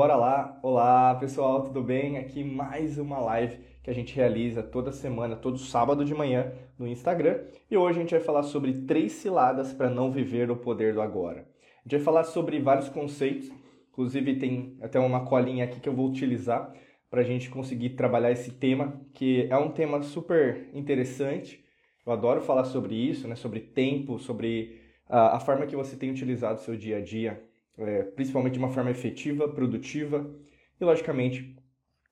bora lá. Olá, pessoal, tudo bem? Aqui mais uma live que a gente realiza toda semana, todo sábado de manhã no Instagram. E hoje a gente vai falar sobre três ciladas para não viver o poder do agora. A gente vai falar sobre vários conceitos, inclusive tem até uma colinha aqui que eu vou utilizar para a gente conseguir trabalhar esse tema, que é um tema super interessante. Eu adoro falar sobre isso, né? Sobre tempo, sobre a, a forma que você tem utilizado o seu dia a dia é, principalmente de uma forma efetiva, produtiva e, logicamente,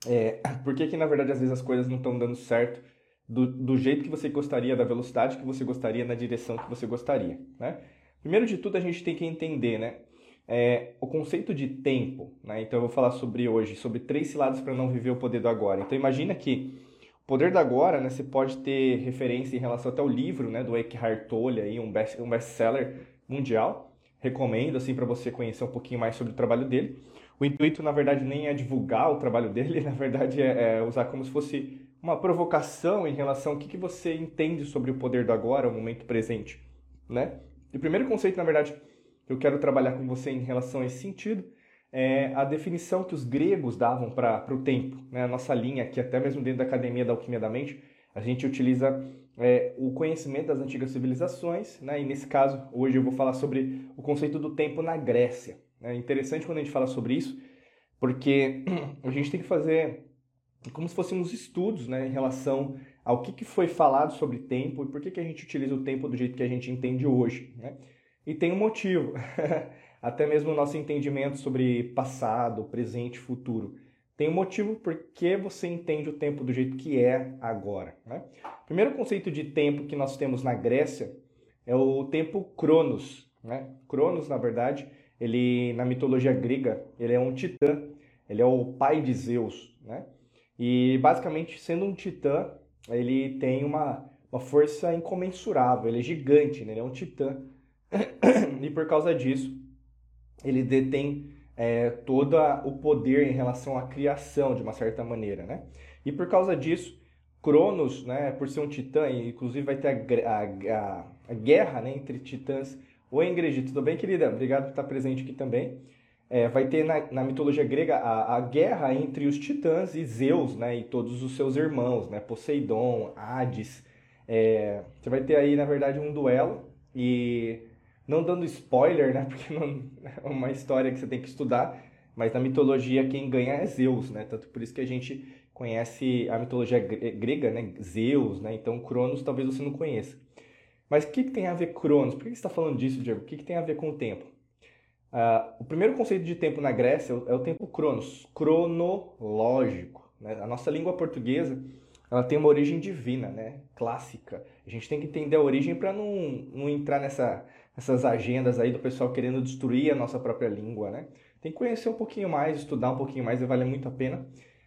é, por que, na verdade às vezes as coisas não estão dando certo do, do jeito que você gostaria, da velocidade que você gostaria, na direção que você gostaria, né? Primeiro de tudo, a gente tem que entender, né? É, o conceito de tempo, né? Então eu vou falar sobre hoje, sobre três ciladas para não viver o poder do agora. Então imagina que o poder do agora, né? Você pode ter referência em relação até ao livro, né? Do Eckhart Tolle, aí, um best-seller um best mundial, recomendo assim para você conhecer um pouquinho mais sobre o trabalho dele. O intuito, na verdade, nem é divulgar o trabalho dele, na verdade é, é usar como se fosse uma provocação em relação ao que, que você entende sobre o poder do agora, o momento presente, né? E o primeiro conceito, na verdade, que eu quero trabalhar com você em relação a esse sentido é a definição que os gregos davam para o tempo, né? A nossa linha aqui, até mesmo dentro da Academia da Alquimia da Mente, a gente utiliza é, o conhecimento das antigas civilizações, né? e nesse caso, hoje eu vou falar sobre o conceito do tempo na Grécia. É interessante quando a gente fala sobre isso, porque a gente tem que fazer como se fossem uns estudos né, em relação ao que, que foi falado sobre tempo e por que, que a gente utiliza o tempo do jeito que a gente entende hoje. Né? E tem um motivo, até mesmo o nosso entendimento sobre passado, presente futuro tem um motivo por que você entende o tempo do jeito que é agora. Né? O primeiro conceito de tempo que nós temos na Grécia é o tempo Cronos. Né? Cronos, na verdade, ele na mitologia grega, ele é um titã, ele é o pai de Zeus. Né? E basicamente, sendo um titã, ele tem uma, uma força incomensurável, ele é gigante, né? ele é um titã. e por causa disso, ele detém é, todo o poder em relação à criação, de uma certa maneira, né? E por causa disso, Cronos, né, por ser um titã, inclusive vai ter a, a, a guerra né, entre titãs. Oi, Ingrid, tudo bem, querida? Obrigado por estar presente aqui também. É, vai ter na, na mitologia grega a, a, guerra entre os titãs e Zeus, né, e todos os seus irmãos, né, Poseidon, Hades. É, você vai ter aí, na verdade, um duelo e não dando spoiler, né? Porque não, é uma história que você tem que estudar, mas na mitologia quem ganha é Zeus, né? Tanto por isso que a gente conhece a mitologia grega, né? Zeus, né? Então Cronos talvez você não conheça. Mas o que, que tem a ver Cronos? Por que você está falando disso, Diego? O que, que tem a ver com o tempo? Uh, o primeiro conceito de tempo na Grécia é o tempo Cronos, cronológico. Né? A nossa língua portuguesa ela tem uma origem divina, né? clássica. A gente tem que entender a origem para não, não entrar nessa essas agendas aí do pessoal querendo destruir a nossa própria língua, né? Tem que conhecer um pouquinho mais, estudar um pouquinho mais vale muito a pena.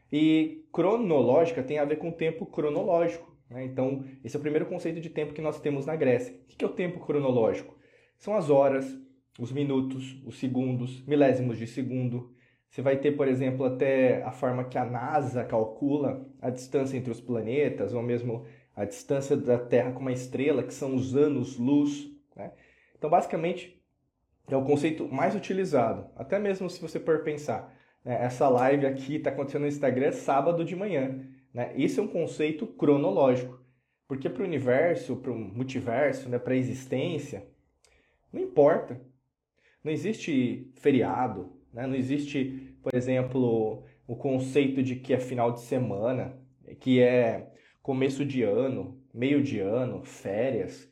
E cronológica tem a ver com tempo cronológico. Né? Então, esse é o primeiro conceito de tempo que nós temos na Grécia. O que é o tempo cronológico? São as horas, os minutos, os segundos, milésimos de segundo. Você vai ter, por exemplo, até a forma que a NASA calcula a distância entre os planetas, ou mesmo a distância da Terra com uma estrela, que são os anos-luz. Então, basicamente, é o conceito mais utilizado. Até mesmo se você for pensar, né, essa live aqui está acontecendo no Instagram sábado de manhã. Né? Isso é um conceito cronológico. Porque para o universo, para o multiverso, né, para a existência, não importa. Não existe feriado, né? não existe, por exemplo, o conceito de que é final de semana, que é começo de ano, meio de ano, férias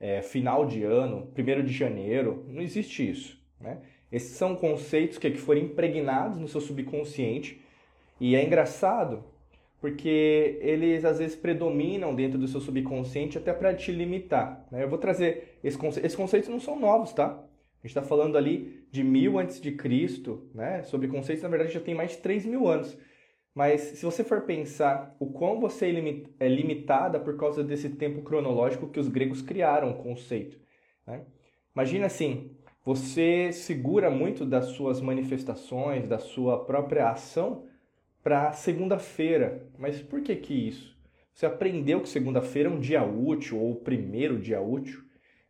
é, final de ano, primeiro de janeiro, não existe isso. Né? Esses são conceitos que, foram impregnados no seu subconsciente e é engraçado porque eles às vezes predominam dentro do seu subconsciente até para te limitar. Né? Eu vou trazer esse conce... esses conceitos não são novos, tá? A gente está falando ali de mil antes de Cristo, né? Sobre conceitos na verdade já tem mais de 3 mil anos. Mas se você for pensar o quão você é, é limitada por causa desse tempo cronológico que os gregos criaram o conceito. Né? Imagina assim, você segura muito das suas manifestações, da sua própria ação para segunda-feira. Mas por que que isso? Você aprendeu que segunda-feira é um dia útil ou o primeiro dia útil,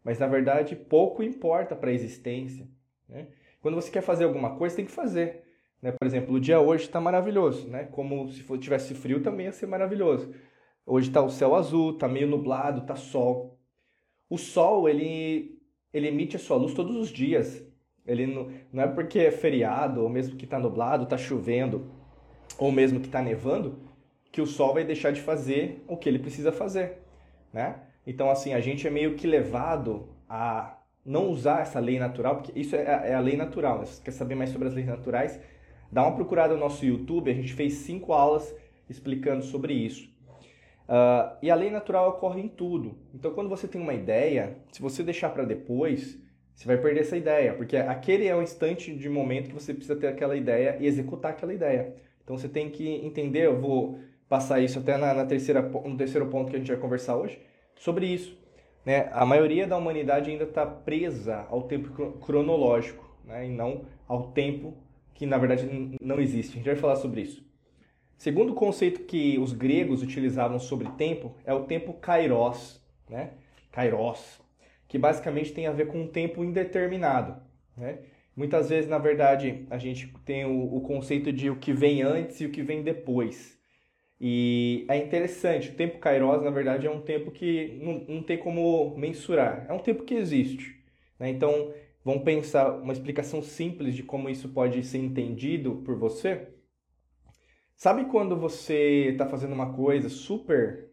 mas na verdade pouco importa para a existência. Né? Quando você quer fazer alguma coisa, tem que fazer. Né? Por exemplo, o dia hoje está maravilhoso, né? Como se tivesse frio também ia ser maravilhoso. Hoje está o céu azul, está meio nublado, está sol. O sol ele ele emite a sua luz todos os dias. Ele não, não é porque é feriado ou mesmo que está nublado, está chovendo ou mesmo que está nevando que o sol vai deixar de fazer o que ele precisa fazer, né? Então assim a gente é meio que levado a não usar essa lei natural, porque isso é, é a lei natural. Né? Se você quer saber mais sobre as leis naturais, dá uma procurada no nosso YouTube. A gente fez cinco aulas explicando sobre isso. Uh, e a lei natural ocorre em tudo. Então, quando você tem uma ideia, se você deixar para depois, você vai perder essa ideia, porque aquele é o instante de momento que você precisa ter aquela ideia e executar aquela ideia. Então, você tem que entender. Eu vou passar isso até na, na terceira, no terceiro ponto que a gente vai conversar hoje sobre isso. Né? A maioria da humanidade ainda está presa ao tempo cronológico né? e não ao tempo que na verdade não existe. A gente vai falar sobre isso. Segundo conceito que os gregos utilizavam sobre tempo é o tempo kairos, né? Kairos, que basicamente tem a ver com um tempo indeterminado, né? Muitas vezes, na verdade, a gente tem o, o conceito de o que vem antes e o que vem depois. E é interessante, o tempo Kairos, na verdade, é um tempo que não, não tem como mensurar. É um tempo que existe. Né? Então, vamos pensar uma explicação simples de como isso pode ser entendido por você. Sabe quando você está fazendo uma coisa super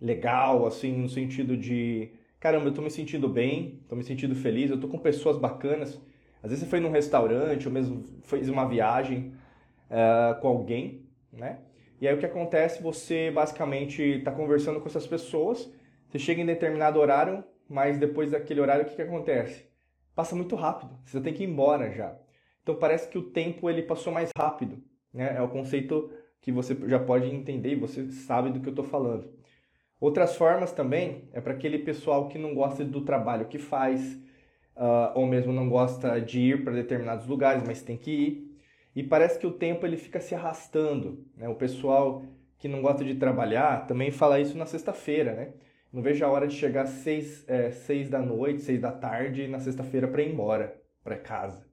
legal, assim, no sentido de caramba, eu estou me sentindo bem, estou me sentindo feliz, eu estou com pessoas bacanas. Às vezes você foi num restaurante ou mesmo fez uma viagem uh, com alguém, né? E aí o que acontece? Você basicamente está conversando com essas pessoas, você chega em determinado horário, mas depois daquele horário o que, que acontece? Passa muito rápido, você tem que ir embora já. Então parece que o tempo ele passou mais rápido. Né? É o conceito que você já pode entender e você sabe do que eu estou falando. Outras formas também é para aquele pessoal que não gosta do trabalho que faz, uh, ou mesmo não gosta de ir para determinados lugares, mas tem que ir. E parece que o tempo ele fica se arrastando. Né? O pessoal que não gosta de trabalhar também fala isso na sexta-feira, né? Não vejo a hora de chegar seis, é, seis da noite, seis da tarde na sexta-feira para ir embora para casa.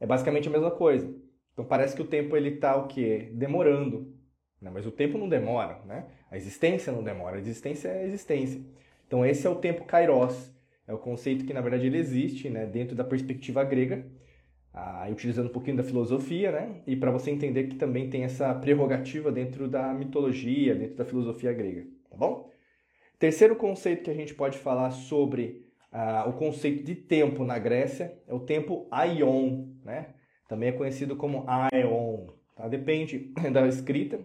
É basicamente a mesma coisa. Então parece que o tempo ele está o quê? Demorando. Né? Mas o tempo não demora, né? A existência não demora. A existência é a existência. Então esse é o tempo kairos. É o conceito que na verdade ele existe, né? Dentro da perspectiva grega ah, utilizando um pouquinho da filosofia, né? E para você entender que também tem essa prerrogativa dentro da mitologia, dentro da filosofia grega, tá bom? Terceiro conceito que a gente pode falar sobre ah, o conceito de tempo na Grécia é o tempo aion, né? Também é conhecido como aeon, tá? Depende da escrita,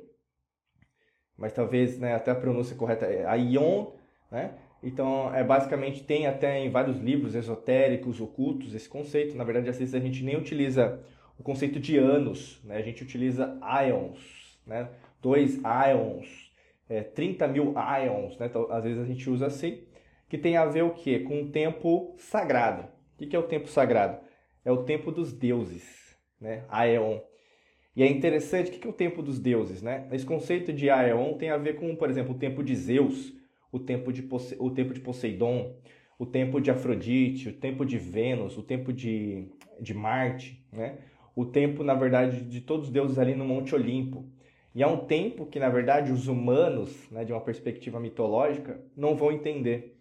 mas talvez né, até a pronúncia correta é aion, né? Então, é basicamente tem até em vários livros esotéricos, ocultos, esse conceito. Na verdade, às vezes a gente nem utiliza o conceito de anos, né? A gente utiliza ions, né? Dois ions, é, 30 mil ions, né? Então, às vezes a gente usa assim, que tem a ver o quê? Com o tempo sagrado. O que é o tempo sagrado? É o tempo dos deuses, né? Aeon. E é interessante, o que é o tempo dos deuses, né? Esse conceito de Aeon tem a ver com, por exemplo, o tempo de Zeus, o tempo de, Pose... o tempo de Poseidon, o tempo de Afrodite, o tempo de Vênus, o tempo de, de Marte, né? o tempo, na verdade, de todos os deuses ali no Monte Olimpo. E é um tempo que, na verdade, os humanos, né, de uma perspectiva mitológica, não vão entender.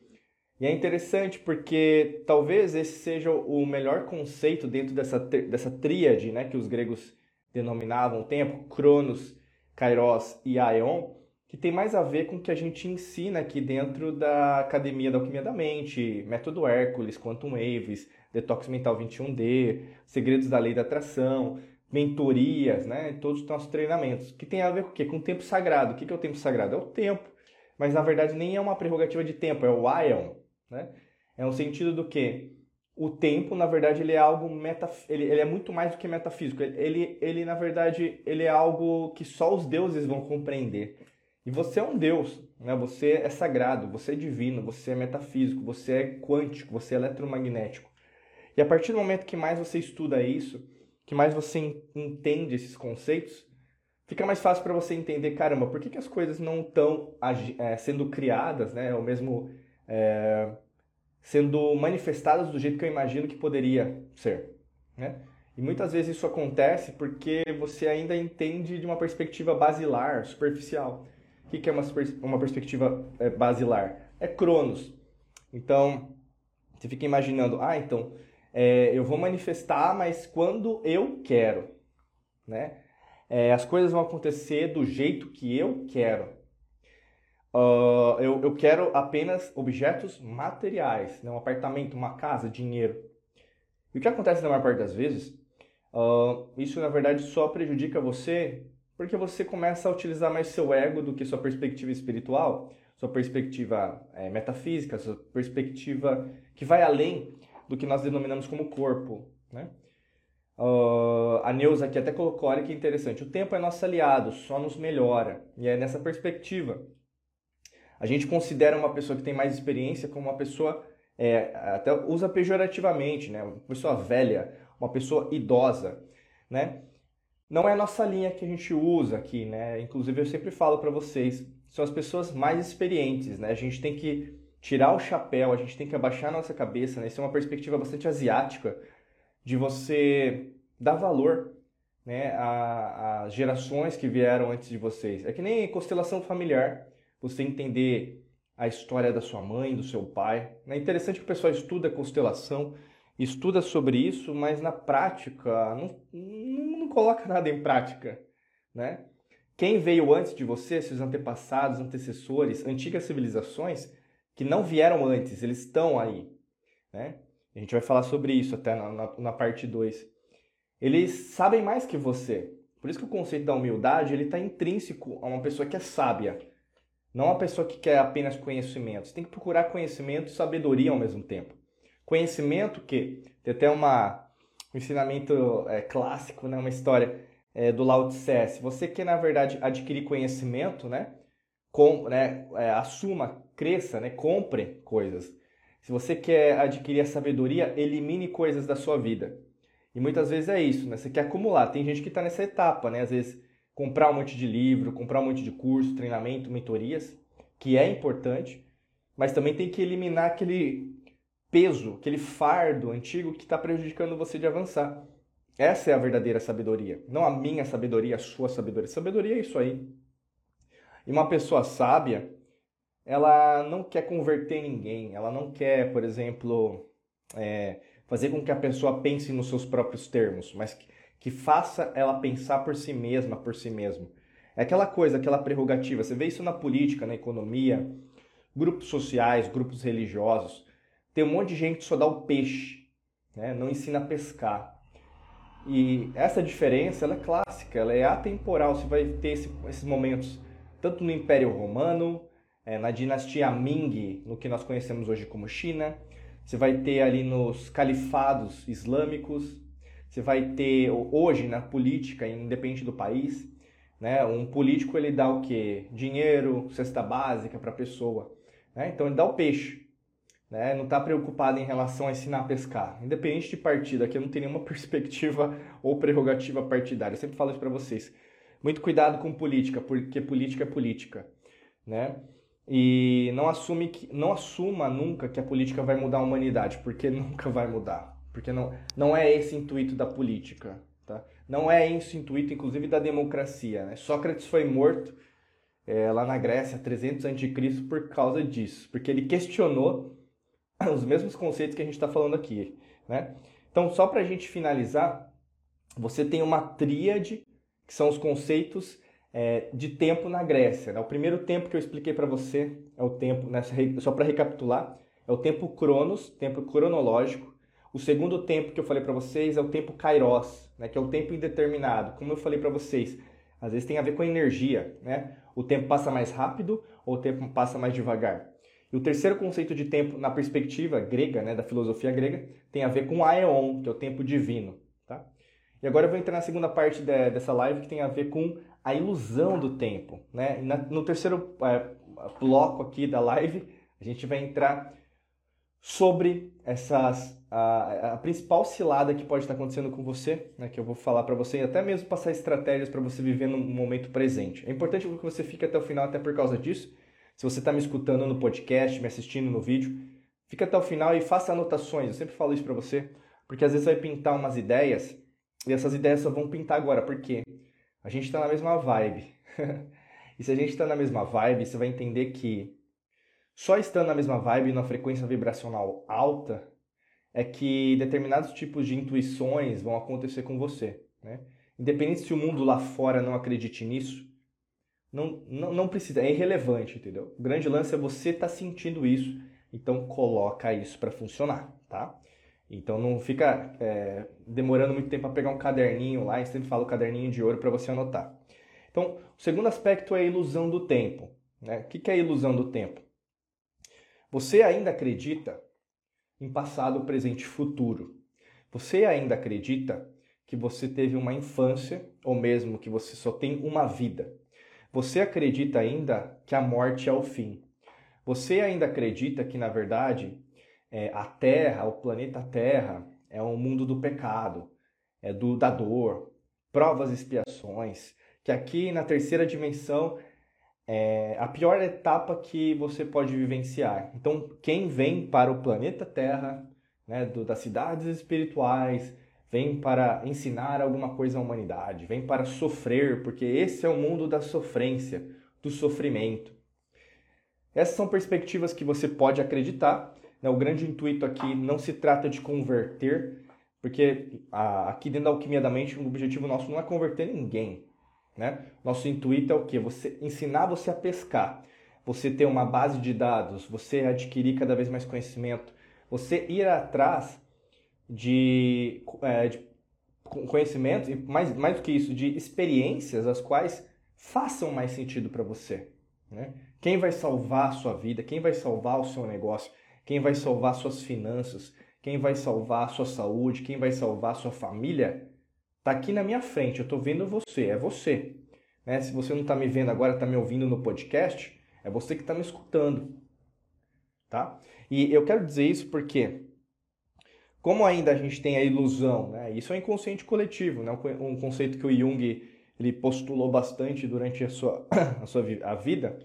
E é interessante porque talvez esse seja o melhor conceito dentro dessa, dessa tríade né, que os gregos denominavam o tempo, Cronos, Kairos e Aeon, que tem mais a ver com o que a gente ensina aqui dentro da Academia da Alquimia da Mente, Método Hércules, Quantum Waves, Detox Mental 21D, Segredos da Lei da Atração, mentorias, né? Todos os nossos treinamentos, que tem a ver com o quê? Com o tempo sagrado. O que é o tempo sagrado? É o tempo. Mas na verdade nem é uma prerrogativa de tempo, é o Ion, né? É um sentido do que o tempo, na verdade, ele é algo metaf... ele, ele é muito mais do que metafísico. Ele, ele, na verdade, ele é algo que só os deuses vão compreender. E você é um Deus, né? você é sagrado, você é divino, você é metafísico, você é quântico, você é eletromagnético. E a partir do momento que mais você estuda isso, que mais você entende esses conceitos, fica mais fácil para você entender, caramba, por que, que as coisas não estão é, sendo criadas, né? ou mesmo é, sendo manifestadas do jeito que eu imagino que poderia ser. Né? E muitas vezes isso acontece porque você ainda entende de uma perspectiva basilar, superficial. O que é uma, uma perspectiva é, basilar? É Cronos. Então, você fica imaginando, ah, então, é, eu vou manifestar, mas quando eu quero, né? É, as coisas vão acontecer do jeito que eu quero. Uh, eu, eu quero apenas objetos materiais, né? um apartamento, uma casa, dinheiro. E o que acontece na maior parte das vezes, uh, isso na verdade só prejudica você porque você começa a utilizar mais seu ego do que sua perspectiva espiritual, sua perspectiva é, metafísica, sua perspectiva que vai além do que nós denominamos como corpo. Né? Uh, a Neuza aqui até colocou, olha que interessante, o tempo é nosso aliado, só nos melhora. E é nessa perspectiva. A gente considera uma pessoa que tem mais experiência como uma pessoa, é, até usa pejorativamente, né? uma pessoa velha, uma pessoa idosa. Né? Não é a nossa linha que a gente usa aqui, né? Inclusive eu sempre falo para vocês, são as pessoas mais experientes, né? A gente tem que tirar o chapéu, a gente tem que abaixar a nossa cabeça, né? Isso é uma perspectiva bastante asiática de você dar valor né, às gerações que vieram antes de vocês. É que nem constelação familiar, você entender a história da sua mãe, do seu pai. É interessante que o pessoal estuda constelação, estuda sobre isso, mas na prática não, não, não coloca nada em prática, né? Quem veio antes de você, seus antepassados, antecessores, antigas civilizações, que não vieram antes, eles estão aí, né? A gente vai falar sobre isso até na, na, na parte 2. Eles sabem mais que você. Por isso que o conceito da humildade ele está intrínseco a uma pessoa que é sábia. Não uma pessoa que quer apenas conhecimento. Você tem que procurar conhecimento e sabedoria ao mesmo tempo. Conhecimento que tem até uma, um ensinamento é, clássico, né? uma história é, do Lao Tse. Se você quer, na verdade, adquirir conhecimento, né? Com, né? É, assuma, cresça, né? compre coisas. Se você quer adquirir a sabedoria, elimine coisas da sua vida. E muitas vezes é isso, né? Você quer acumular. Tem gente que está nessa etapa, né? Às vezes comprar um monte de livro, comprar um monte de curso, treinamento, mentorias, que é importante, mas também tem que eliminar aquele peso, aquele fardo antigo que está prejudicando você de avançar. Essa é a verdadeira sabedoria. Não a minha sabedoria, a sua sabedoria. Sabedoria é isso aí. E uma pessoa sábia, ela não quer converter ninguém, ela não quer, por exemplo, é, fazer com que a pessoa pense nos seus próprios termos, mas que, que faça ela pensar por si mesma, por si mesmo. É aquela coisa, aquela prerrogativa. Você vê isso na política, na economia, grupos sociais, grupos religiosos. Tem um monte de gente que só dá o peixe, né? não ensina a pescar. E essa diferença ela é clássica, ela é atemporal. Você vai ter esse, esses momentos tanto no Império Romano, é, na dinastia Ming, no que nós conhecemos hoje como China. Você vai ter ali nos califados islâmicos. Você vai ter hoje na política, independente do país, né? Um político ele dá o quê? Dinheiro, cesta básica para a pessoa. Né? Então ele dá o peixe. Né? Não está preocupado em relação a ensinar a pescar. Independente de partido, aqui eu não tenho nenhuma perspectiva ou prerrogativa partidária. Eu sempre falo isso para vocês. Muito cuidado com política, porque política é política. Né? E não assume que, não assuma nunca que a política vai mudar a humanidade, porque nunca vai mudar. Porque não, não é esse intuito da política. Tá? Não é esse intuito, inclusive, da democracia. Né? Sócrates foi morto é, lá na Grécia, 300 a.C., por causa disso. Porque ele questionou os mesmos conceitos que a gente está falando aqui. Né? Então, só para a gente finalizar, você tem uma tríade, que são os conceitos é, de tempo na Grécia. Né? O primeiro tempo que eu expliquei para você é o tempo, nessa, só para recapitular, é o tempo cronos, tempo cronológico. O segundo tempo que eu falei para vocês é o tempo kairos, né? que é o tempo indeterminado. Como eu falei para vocês, às vezes tem a ver com a energia. Né? O tempo passa mais rápido ou o tempo passa mais devagar. E o terceiro conceito de tempo, na perspectiva grega, né, da filosofia grega, tem a ver com aeon, que é o tempo divino. Tá? E agora eu vou entrar na segunda parte de, dessa live, que tem a ver com a ilusão do tempo. Né? Na, no terceiro é, bloco aqui da live, a gente vai entrar sobre essas a, a principal cilada que pode estar acontecendo com você, né, que eu vou falar para você, e até mesmo passar estratégias para você viver no momento presente. É importante que você fique até o final, até por causa disso. Se você está me escutando no podcast, me assistindo no vídeo, fica até o final e faça anotações. Eu sempre falo isso para você, porque às vezes vai pintar umas ideias e essas ideias só vão pintar agora, porque a gente está na mesma vibe. e se a gente está na mesma vibe, você vai entender que só estando na mesma vibe, na frequência vibracional alta, é que determinados tipos de intuições vão acontecer com você. Né? Independente se o mundo lá fora não acredite nisso, não, não, não precisa, é irrelevante, entendeu? O grande lance é você estar tá sentindo isso, então coloca isso para funcionar, tá? Então não fica é, demorando muito tempo para pegar um caderninho lá, eu sempre falo caderninho de ouro para você anotar. Então, o segundo aspecto é a ilusão do tempo. Né? O que é a ilusão do tempo? Você ainda acredita em passado, presente e futuro. Você ainda acredita que você teve uma infância, ou mesmo que você só tem uma vida. Você acredita ainda que a morte é o fim. Você ainda acredita que, na verdade, é, a Terra, o planeta Terra, é um mundo do pecado, é do, da dor, provas e expiações, que aqui na terceira dimensão é a pior etapa que você pode vivenciar. Então, quem vem para o planeta Terra, né, do, das cidades espirituais, vem para ensinar alguma coisa à humanidade, vem para sofrer, porque esse é o mundo da sofrência, do sofrimento. Essas são perspectivas que você pode acreditar. Né? O grande intuito aqui não se trata de converter, porque aqui dentro da alquimia da mente, o objetivo nosso não é converter ninguém. Né? Nosso intuito é o quê? Você ensinar você a pescar, você ter uma base de dados, você adquirir cada vez mais conhecimento, você ir atrás de, é, de conhecimentos e mais, mais do que isso, de experiências as quais façam mais sentido para você. Né? Quem vai salvar a sua vida, quem vai salvar o seu negócio, quem vai salvar suas finanças, quem vai salvar sua saúde, quem vai salvar sua família, Tá aqui na minha frente, eu tô vendo você, é você. Né? Se você não está me vendo agora, está me ouvindo no podcast, é você que está me escutando. Tá? E eu quero dizer isso porque, como ainda a gente tem a ilusão, né? isso é inconsciente coletivo, né? um conceito que o Jung ele postulou bastante durante a sua, a sua a vida.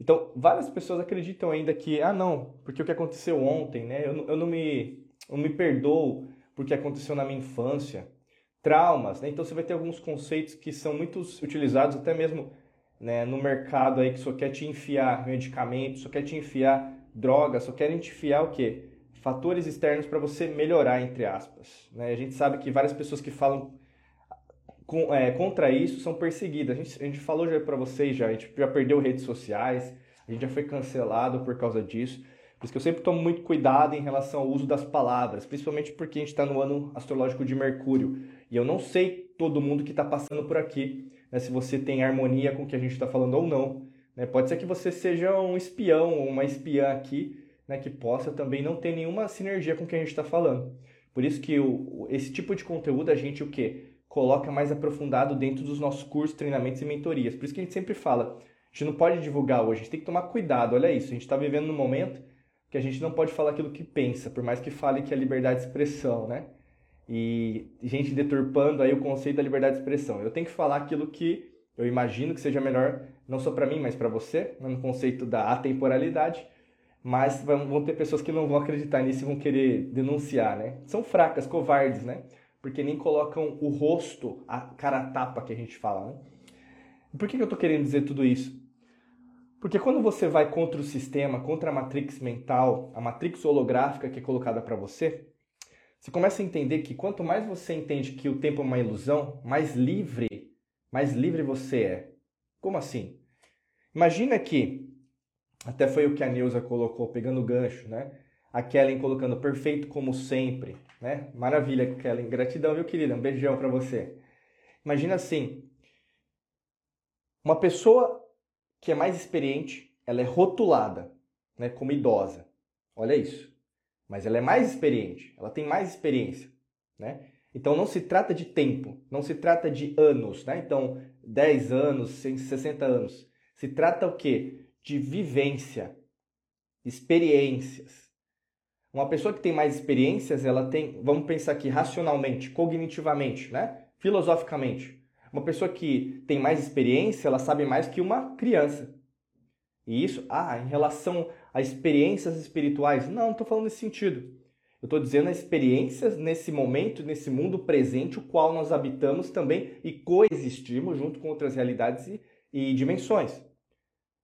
Então, várias pessoas acreditam ainda que, ah, não, porque o que aconteceu ontem, né? Eu, eu não me, eu me perdoo porque aconteceu na minha infância traumas, né? Então você vai ter alguns conceitos que são muito utilizados até mesmo né, no mercado aí que só quer te enfiar medicamentos, só quer te enfiar drogas, só quer te enfiar o quê? Fatores externos para você melhorar, entre aspas. Né? A gente sabe que várias pessoas que falam com, é, contra isso são perseguidas. A gente, a gente falou já para vocês já, a gente já perdeu redes sociais, a gente já foi cancelado por causa disso. Por isso que eu sempre tomo muito cuidado em relação ao uso das palavras, principalmente porque a gente está no ano astrológico de Mercúrio. E eu não sei todo mundo que está passando por aqui, né, se você tem harmonia com o que a gente está falando ou não. Né? Pode ser que você seja um espião ou uma espiã aqui, né, que possa também não ter nenhuma sinergia com o que a gente está falando. Por isso que o, esse tipo de conteúdo a gente o quê? Coloca mais aprofundado dentro dos nossos cursos, treinamentos e mentorias. Por isso que a gente sempre fala, a gente não pode divulgar hoje, a gente tem que tomar cuidado, olha isso, a gente está vivendo num momento que a gente não pode falar aquilo que pensa, por mais que fale que é liberdade de expressão, né? e gente deturpando aí o conceito da liberdade de expressão. Eu tenho que falar aquilo que eu imagino que seja melhor, não só para mim, mas para você, né, no conceito da atemporalidade. Mas vão ter pessoas que não vão acreditar nisso e vão querer denunciar, né? São fracas, covardes, né? Porque nem colocam o rosto, a cara tapa que a gente fala, né? Por que eu estou querendo dizer tudo isso? Porque quando você vai contra o sistema, contra a matrix mental, a matrix holográfica que é colocada para você, você começa a entender que quanto mais você entende que o tempo é uma ilusão, mais livre, mais livre você é. Como assim? Imagina que, até foi o que a Neuza colocou, pegando o gancho, né? A Kellen colocando perfeito como sempre, né? Maravilha, Kellen. Gratidão, viu, querida? Um beijão para você. Imagina assim, uma pessoa que é mais experiente, ela é rotulada, né, como idosa. Olha isso mas ela é mais experiente, ela tem mais experiência, né? Então não se trata de tempo, não se trata de anos, né? Então 10 anos, 60 anos. Se trata o quê? De vivência, experiências. Uma pessoa que tem mais experiências, ela tem, vamos pensar aqui racionalmente, cognitivamente, né? Filosoficamente. Uma pessoa que tem mais experiência, ela sabe mais que uma criança. E isso, ah, em relação a experiências espirituais. Não, não estou falando nesse sentido. Eu estou dizendo experiências nesse momento, nesse mundo presente, o qual nós habitamos também e coexistimos junto com outras realidades e, e dimensões.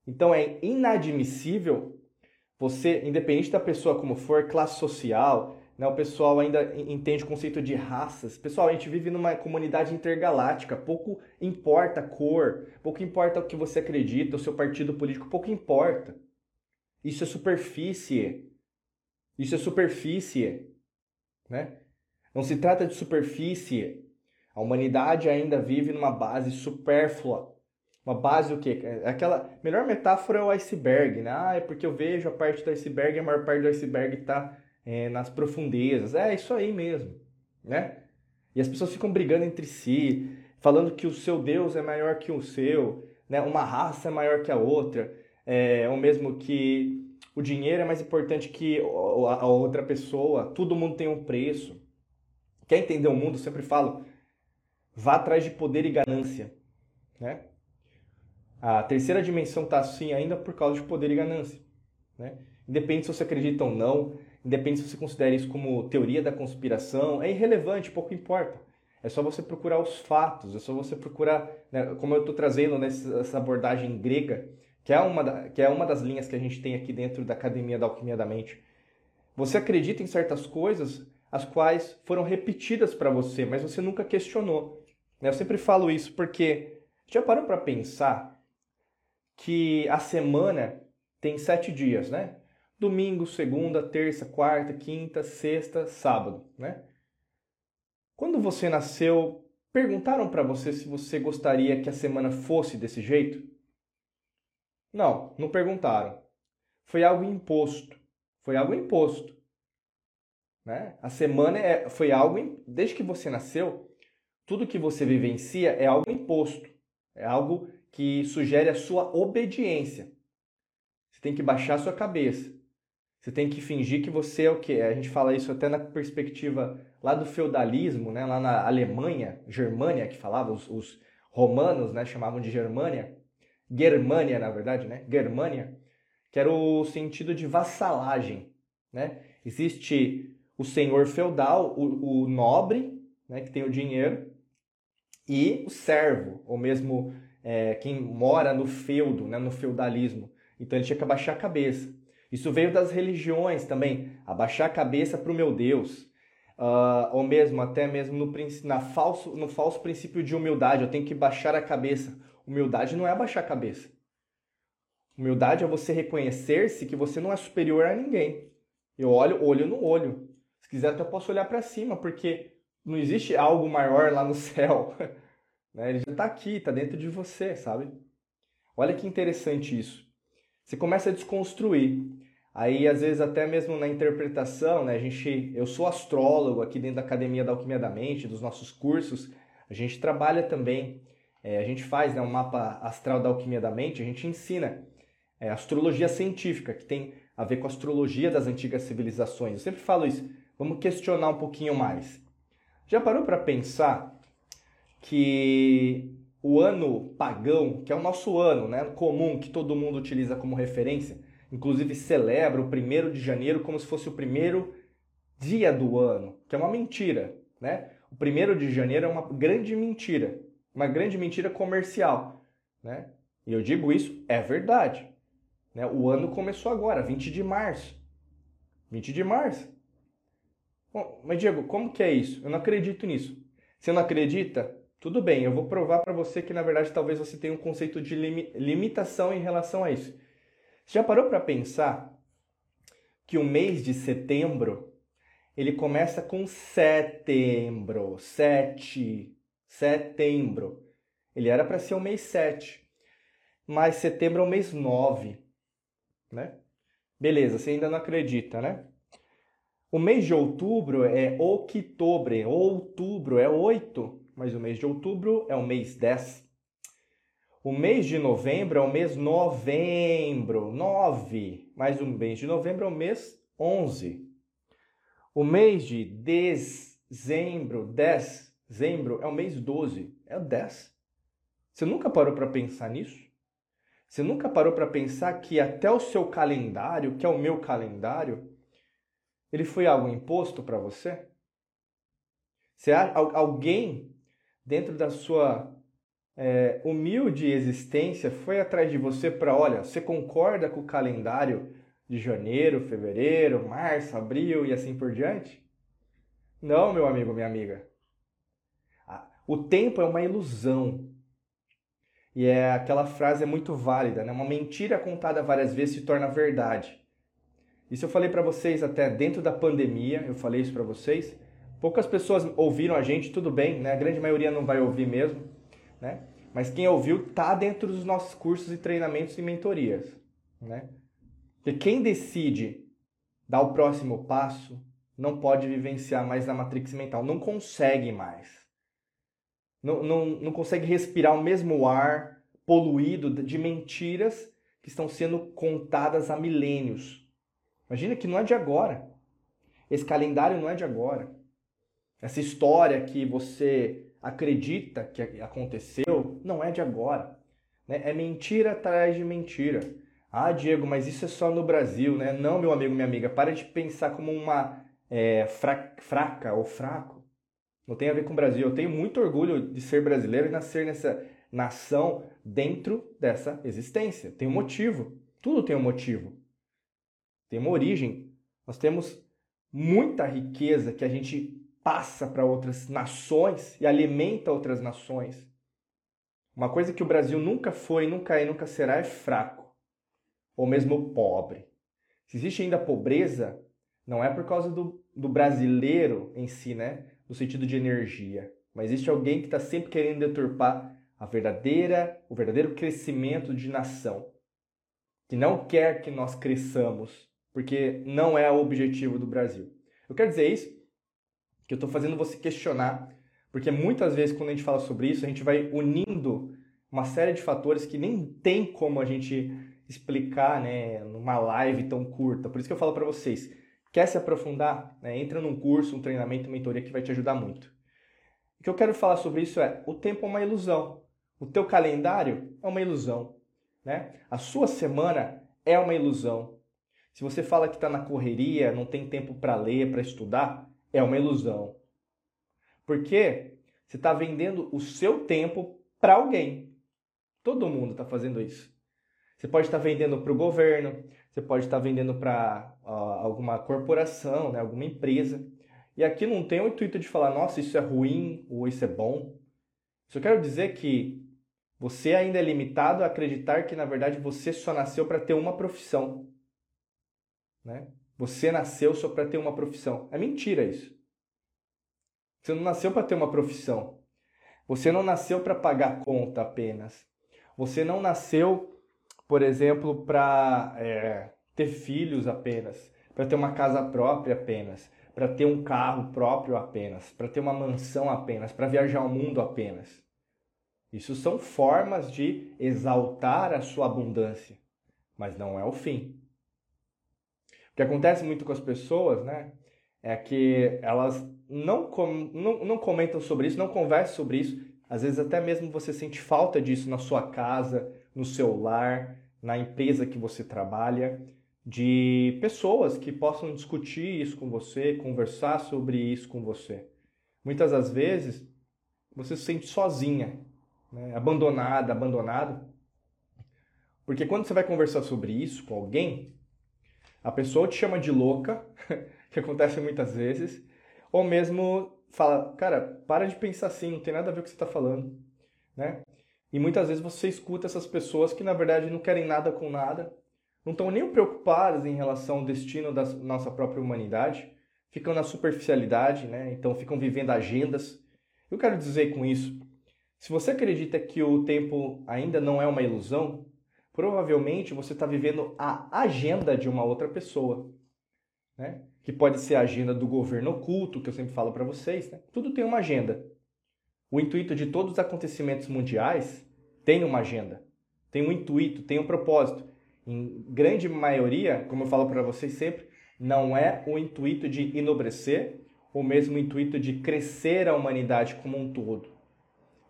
Então é inadmissível você, independente da pessoa como for, classe social, né, o pessoal ainda entende o conceito de raças. Pessoal, a gente vive numa comunidade intergaláctica, pouco importa a cor, pouco importa o que você acredita, o seu partido político, pouco importa. Isso é superfície. Isso é superfície, né? Não se trata de superfície. A humanidade ainda vive numa base supérflua. Uma base o quê? É aquela melhor metáfora é o iceberg, né? Ah, é porque eu vejo a parte do iceberg e a maior parte do iceberg está é, nas profundezas. É isso aí mesmo, né? E as pessoas ficam brigando entre si, falando que o seu Deus é maior que o seu, né? Uma raça é maior que a outra, é, ou mesmo que o dinheiro é mais importante que a outra pessoa, todo mundo tem um preço. Quer entender o mundo? Eu sempre falo, vá atrás de poder e ganância, né? A terceira dimensão está assim ainda por causa de poder e ganância, né? Independe se você acredita ou não, independe se você considera isso como teoria da conspiração, é irrelevante, pouco importa. É só você procurar os fatos, é só você procurar, né, como eu estou trazendo nessa abordagem grega, que é, uma da, que é uma das linhas que a gente tem aqui dentro da Academia da Alquimia da Mente. Você acredita em certas coisas as quais foram repetidas para você, mas você nunca questionou. Eu sempre falo isso porque já parou para pensar que a semana tem sete dias, né? Domingo, segunda, terça, quarta, quinta, sexta, sábado, né? Quando você nasceu, perguntaram para você se você gostaria que a semana fosse desse jeito? Não, não perguntaram. Foi algo imposto. Foi algo imposto. Né? A semana é, foi algo, desde que você nasceu, tudo que você vivencia é algo imposto. É algo que sugere a sua obediência. Você tem que baixar a sua cabeça. Você tem que fingir que você é o quê? A gente fala isso até na perspectiva lá do feudalismo, né? lá na Alemanha, Germânia, que falava, os, os romanos né? chamavam de Germânia. Germânia, na verdade, né? Germânia, que era o sentido de vassalagem, né? Existe o senhor feudal, o, o nobre, né, que tem o dinheiro, e o servo, ou mesmo é, quem mora no feudo, né, no feudalismo. Então ele tinha que abaixar a cabeça. Isso veio das religiões também, abaixar a cabeça para o meu Deus. Uh, ou mesmo, até mesmo no, na falso, no falso princípio de humildade, eu tenho que baixar a cabeça. Humildade não é abaixar a cabeça. Humildade é você reconhecer-se que você não é superior a ninguém. Eu olho olho no olho. Se quiser, até posso olhar para cima, porque não existe algo maior lá no céu. Né? Ele já está aqui, está dentro de você, sabe? Olha que interessante isso. Você começa a desconstruir. Aí, às vezes, até mesmo na interpretação, né? A gente, eu sou astrólogo aqui dentro da Academia da Alquimia da Mente, dos nossos cursos. A gente trabalha também é, a gente faz né, um mapa astral da alquimia da mente, a gente ensina é, astrologia científica, que tem a ver com a astrologia das antigas civilizações. Eu sempre falo isso, vamos questionar um pouquinho mais. Já parou para pensar que o ano pagão, que é o nosso ano né, comum, que todo mundo utiliza como referência, inclusive celebra o primeiro de janeiro como se fosse o primeiro dia do ano, que é uma mentira. Né? O primeiro de janeiro é uma grande mentira uma grande mentira comercial, né? E eu digo isso, é verdade. Né? O ano começou agora, 20 de março. 20 de março. Bom, mas Diego, como que é isso? Eu não acredito nisso. Você não acredita? Tudo bem, eu vou provar para você que na verdade talvez você tenha um conceito de limitação em relação a isso. Você já parou para pensar que o mês de setembro ele começa com setembro, sete, setembro. Ele era para ser o mês 7, mas setembro é o mês 9, né? Beleza, você ainda não acredita, né? O mês de outubro é outubro, outubro é 8, mas o mês de outubro é o mês 10. O mês de novembro é o mês novembro, 9, mas o mês de novembro é o mês 11. O mês de dezembro, 10, Dezembro é o mês 12, é o 10. Você nunca parou para pensar nisso? Você nunca parou para pensar que até o seu calendário, que é o meu calendário, Ele foi algo imposto para você? Se alguém dentro da sua é, humilde existência foi atrás de você para, olha, você concorda com o calendário de janeiro, fevereiro, março, abril e assim por diante? Não, meu amigo, minha amiga. O tempo é uma ilusão. E é aquela frase é muito válida, né? Uma mentira contada várias vezes se torna verdade. Isso eu falei para vocês até dentro da pandemia, eu falei isso para vocês. Poucas pessoas ouviram a gente, tudo bem, né? A grande maioria não vai ouvir mesmo, né? Mas quem ouviu tá dentro dos nossos cursos e treinamentos e mentorias, né? Porque quem decide dar o próximo passo não pode vivenciar mais na matrix mental, não consegue mais não, não, não consegue respirar o mesmo ar poluído de mentiras que estão sendo contadas há milênios. Imagina que não é de agora. Esse calendário não é de agora. Essa história que você acredita que aconteceu não é de agora. Né? É mentira atrás de mentira. Ah, Diego, mas isso é só no Brasil, né? Não, meu amigo, minha amiga, para de pensar como uma é, fraca ou fraco. Não tem a ver com o Brasil. Eu tenho muito orgulho de ser brasileiro e nascer nessa nação dentro dessa existência. Tem um motivo. Tudo tem um motivo. Tem uma origem. Nós temos muita riqueza que a gente passa para outras nações e alimenta outras nações. Uma coisa que o Brasil nunca foi, nunca é nunca será é fraco, ou mesmo pobre. Se existe ainda pobreza, não é por causa do, do brasileiro em si, né? no sentido de energia, mas existe alguém que está sempre querendo deturpar a verdadeira, o verdadeiro crescimento de nação, que não quer que nós cresçamos, porque não é o objetivo do Brasil. Eu quero dizer isso, que eu estou fazendo você questionar, porque muitas vezes quando a gente fala sobre isso, a gente vai unindo uma série de fatores que nem tem como a gente explicar né, numa live tão curta. Por isso que eu falo para vocês, Quer se aprofundar? Né? Entra num curso, um treinamento, uma mentoria que vai te ajudar muito. O que eu quero falar sobre isso é: o tempo é uma ilusão. O teu calendário é uma ilusão. Né? A sua semana é uma ilusão. Se você fala que está na correria, não tem tempo para ler, para estudar, é uma ilusão. Porque você está vendendo o seu tempo para alguém. Todo mundo está fazendo isso. Você pode estar tá vendendo para o governo, você pode estar vendendo para alguma corporação, né, alguma empresa. E aqui não tem o intuito de falar, nossa, isso é ruim ou isso é bom. Só quero dizer que você ainda é limitado a acreditar que, na verdade, você só nasceu para ter uma profissão. Né? Você nasceu só para ter uma profissão. É mentira isso. Você não nasceu para ter uma profissão. Você não nasceu para pagar conta apenas. Você não nasceu por exemplo, para é, ter filhos apenas, para ter uma casa própria apenas, para ter um carro próprio apenas, para ter uma mansão apenas, para viajar o mundo apenas. Isso são formas de exaltar a sua abundância, mas não é o fim. O que acontece muito com as pessoas, né, é que elas não, com, não, não comentam sobre isso, não conversam sobre isso. Às vezes até mesmo você sente falta disso na sua casa, no seu lar, na empresa que você trabalha, de pessoas que possam discutir isso com você, conversar sobre isso com você. Muitas das vezes você se sente sozinha, né? abandonada, abandonado, porque quando você vai conversar sobre isso com alguém, a pessoa te chama de louca, que acontece muitas vezes, ou mesmo fala, cara, para de pensar assim, não tem nada a ver com o que você está falando, né? E muitas vezes você escuta essas pessoas que na verdade não querem nada com nada, não estão nem preocupadas em relação ao destino da nossa própria humanidade, ficam na superficialidade, né? então ficam vivendo agendas. Eu quero dizer com isso, se você acredita que o tempo ainda não é uma ilusão, provavelmente você está vivendo a agenda de uma outra pessoa, né? que pode ser a agenda do governo oculto, que eu sempre falo para vocês. Né? Tudo tem uma agenda. O intuito de todos os acontecimentos mundiais tem uma agenda, tem um intuito, tem um propósito. Em grande maioria, como eu falo para vocês sempre, não é o intuito de enobrecer ou mesmo o intuito de crescer a humanidade como um todo.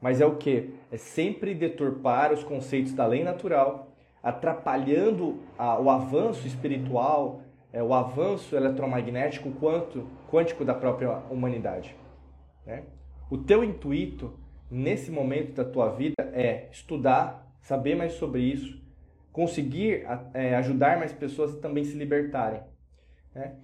Mas é o que? É sempre deturpar os conceitos da lei natural, atrapalhando a, o avanço espiritual, é, o avanço eletromagnético quanto, quântico da própria humanidade. Né? O teu intuito nesse momento da tua vida é estudar, saber mais sobre isso, conseguir é, ajudar mais pessoas a também se libertarem. Né?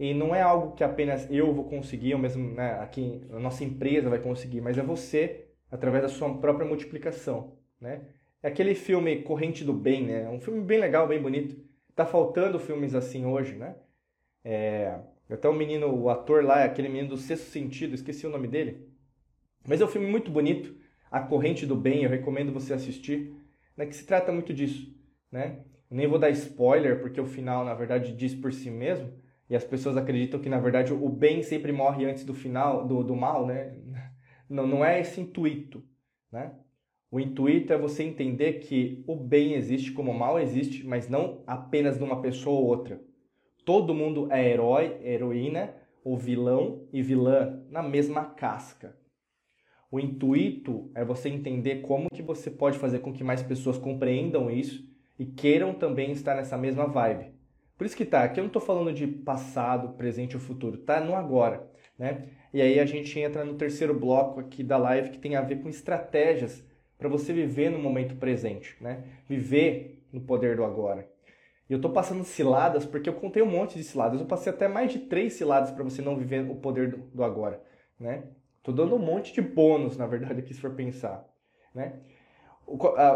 E não é algo que apenas eu vou conseguir, ou mesmo né, aqui a nossa empresa vai conseguir, mas é você através da sua própria multiplicação. Né? É aquele filme Corrente do Bem, né? um filme bem legal, bem bonito. Tá faltando filmes assim hoje, né? É... Até o menino, o ator lá, aquele menino do Sexto Sentido, esqueci o nome dele. Mas é um filme muito bonito, A Corrente do Bem, eu recomendo você assistir, né, que se trata muito disso, né? Nem vou dar spoiler, porque o final, na verdade, diz por si mesmo, e as pessoas acreditam que, na verdade, o bem sempre morre antes do final, do, do mal, né? Não, não é esse intuito, né? O intuito é você entender que o bem existe como o mal existe, mas não apenas numa pessoa ou outra. Todo mundo é herói, heroína, ou vilão e vilã na mesma casca. O intuito é você entender como que você pode fazer com que mais pessoas compreendam isso e queiram também estar nessa mesma vibe. Por isso que tá, aqui eu não estou falando de passado, presente ou futuro, tá no agora, né? E aí a gente entra no terceiro bloco aqui da live que tem a ver com estratégias para você viver no momento presente, né? Viver no poder do agora. E eu estou passando ciladas porque eu contei um monte de ciladas. Eu passei até mais de três ciladas para você não viver o poder do, agora, né? Tô dando um monte de bônus, na verdade, aqui se for pensar, né?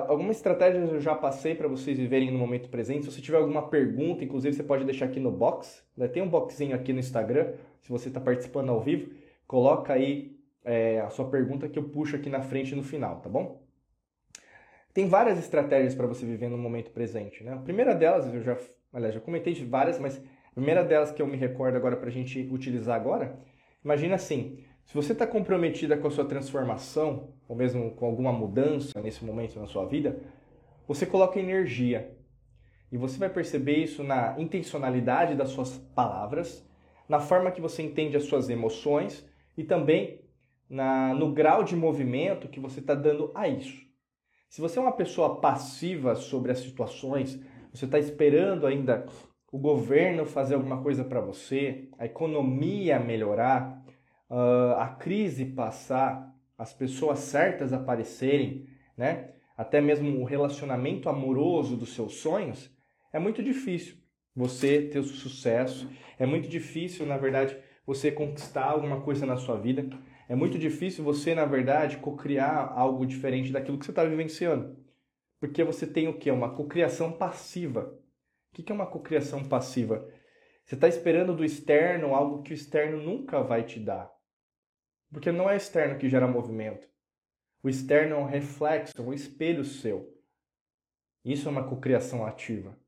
Algumas estratégias eu já passei para vocês viverem no momento presente. Se você tiver alguma pergunta, inclusive você pode deixar aqui no box. Né? Tem um boxinho aqui no Instagram, se você está participando ao vivo. Coloca aí é, a sua pergunta que eu puxo aqui na frente no final, tá bom? Tem várias estratégias para você viver no momento presente. Né? A primeira delas, eu já, aliás, já comentei de várias, mas a primeira delas que eu me recordo agora para a gente utilizar agora, imagina assim, se você está comprometida com a sua transformação, ou mesmo com alguma mudança nesse momento na sua vida, você coloca energia. E você vai perceber isso na intencionalidade das suas palavras, na forma que você entende as suas emoções e também na, no grau de movimento que você está dando a isso. Se você é uma pessoa passiva sobre as situações, você está esperando ainda o governo fazer alguma coisa para você, a economia melhorar, uh, a crise passar, as pessoas certas aparecerem, né? até mesmo o relacionamento amoroso dos seus sonhos, é muito difícil você ter sucesso, é muito difícil, na verdade, você conquistar alguma coisa na sua vida, é muito difícil você, na verdade, cocriar algo diferente daquilo que você está vivenciando. Porque você tem o que? Uma cocriação passiva. O que é uma cocriação passiva? Você está esperando do externo algo que o externo nunca vai te dar. Porque não é o externo que gera movimento. O externo é um reflexo, um espelho seu. Isso é uma cocriação ativa.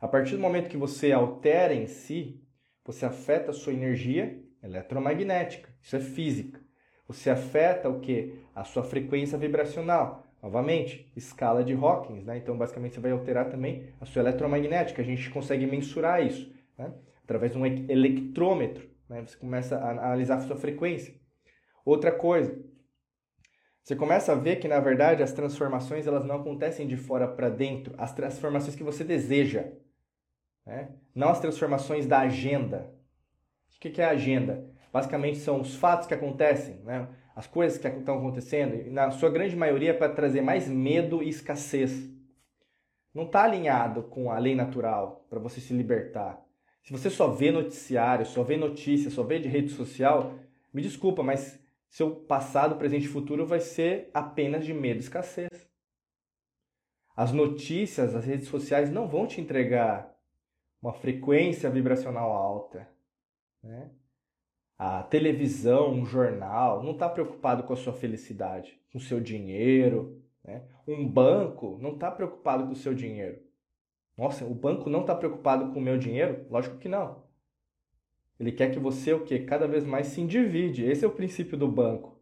A partir do momento que você altera em si, você afeta a sua energia eletromagnética. Isso é física. Você afeta o que? A sua frequência vibracional. Novamente, escala de Hawkins, né? Então, basicamente, você vai alterar também a sua eletromagnética. A gente consegue mensurar isso, né? Através de um eletrômetro, né? Você começa a analisar a sua frequência. Outra coisa, você começa a ver que na verdade as transformações elas não acontecem de fora para dentro, as transformações que você deseja, né? não as transformações da agenda. O que é a agenda? Basicamente são os fatos que acontecem, né? as coisas que estão acontecendo, e na sua grande maioria é para trazer mais medo e escassez. Não está alinhado com a lei natural para você se libertar. Se você só vê noticiário, só vê notícia, só vê de rede social, me desculpa, mas seu passado, presente e futuro vai ser apenas de medo e escassez. As notícias, as redes sociais não vão te entregar uma frequência vibracional alta. Né? A televisão, um jornal, não está preocupado com a sua felicidade, com o seu dinheiro. Né? Um banco não está preocupado com o seu dinheiro. Nossa, o banco não está preocupado com o meu dinheiro? Lógico que não. Ele quer que você o quê? Cada vez mais se endivide. Esse é o princípio do banco.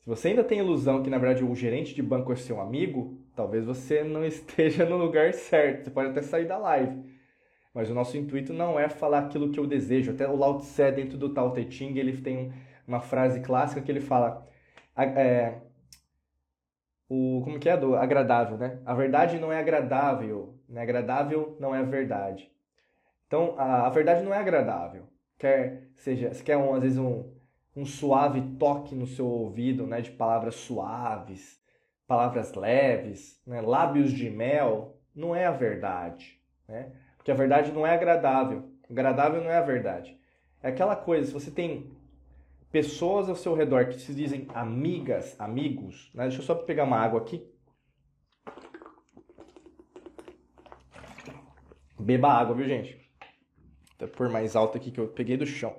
Se você ainda tem ilusão que na verdade o gerente de banco é seu amigo, talvez você não esteja no lugar certo. Você pode até sair da live. Mas o nosso intuito não é falar aquilo que eu desejo. Até o Lao Tse, dentro do Tao Te Ching, ele tem uma frase clássica que ele fala... É, o, como que é? Do agradável, né? A verdade não é agradável. Né? Agradável não é a verdade. Então, a, a verdade não é agradável. Quer seja, se quer um, às vezes um, um suave toque no seu ouvido, né, de palavras suaves, palavras leves, né, lábios de mel, não é a verdade, né? Porque a verdade não é agradável. Agradável não é a verdade. É aquela coisa, se você tem pessoas ao seu redor que se dizem amigas, amigos, né? Deixa eu só pegar uma água aqui. Beba água, viu, gente? Vou pôr mais alto aqui que eu peguei do chão.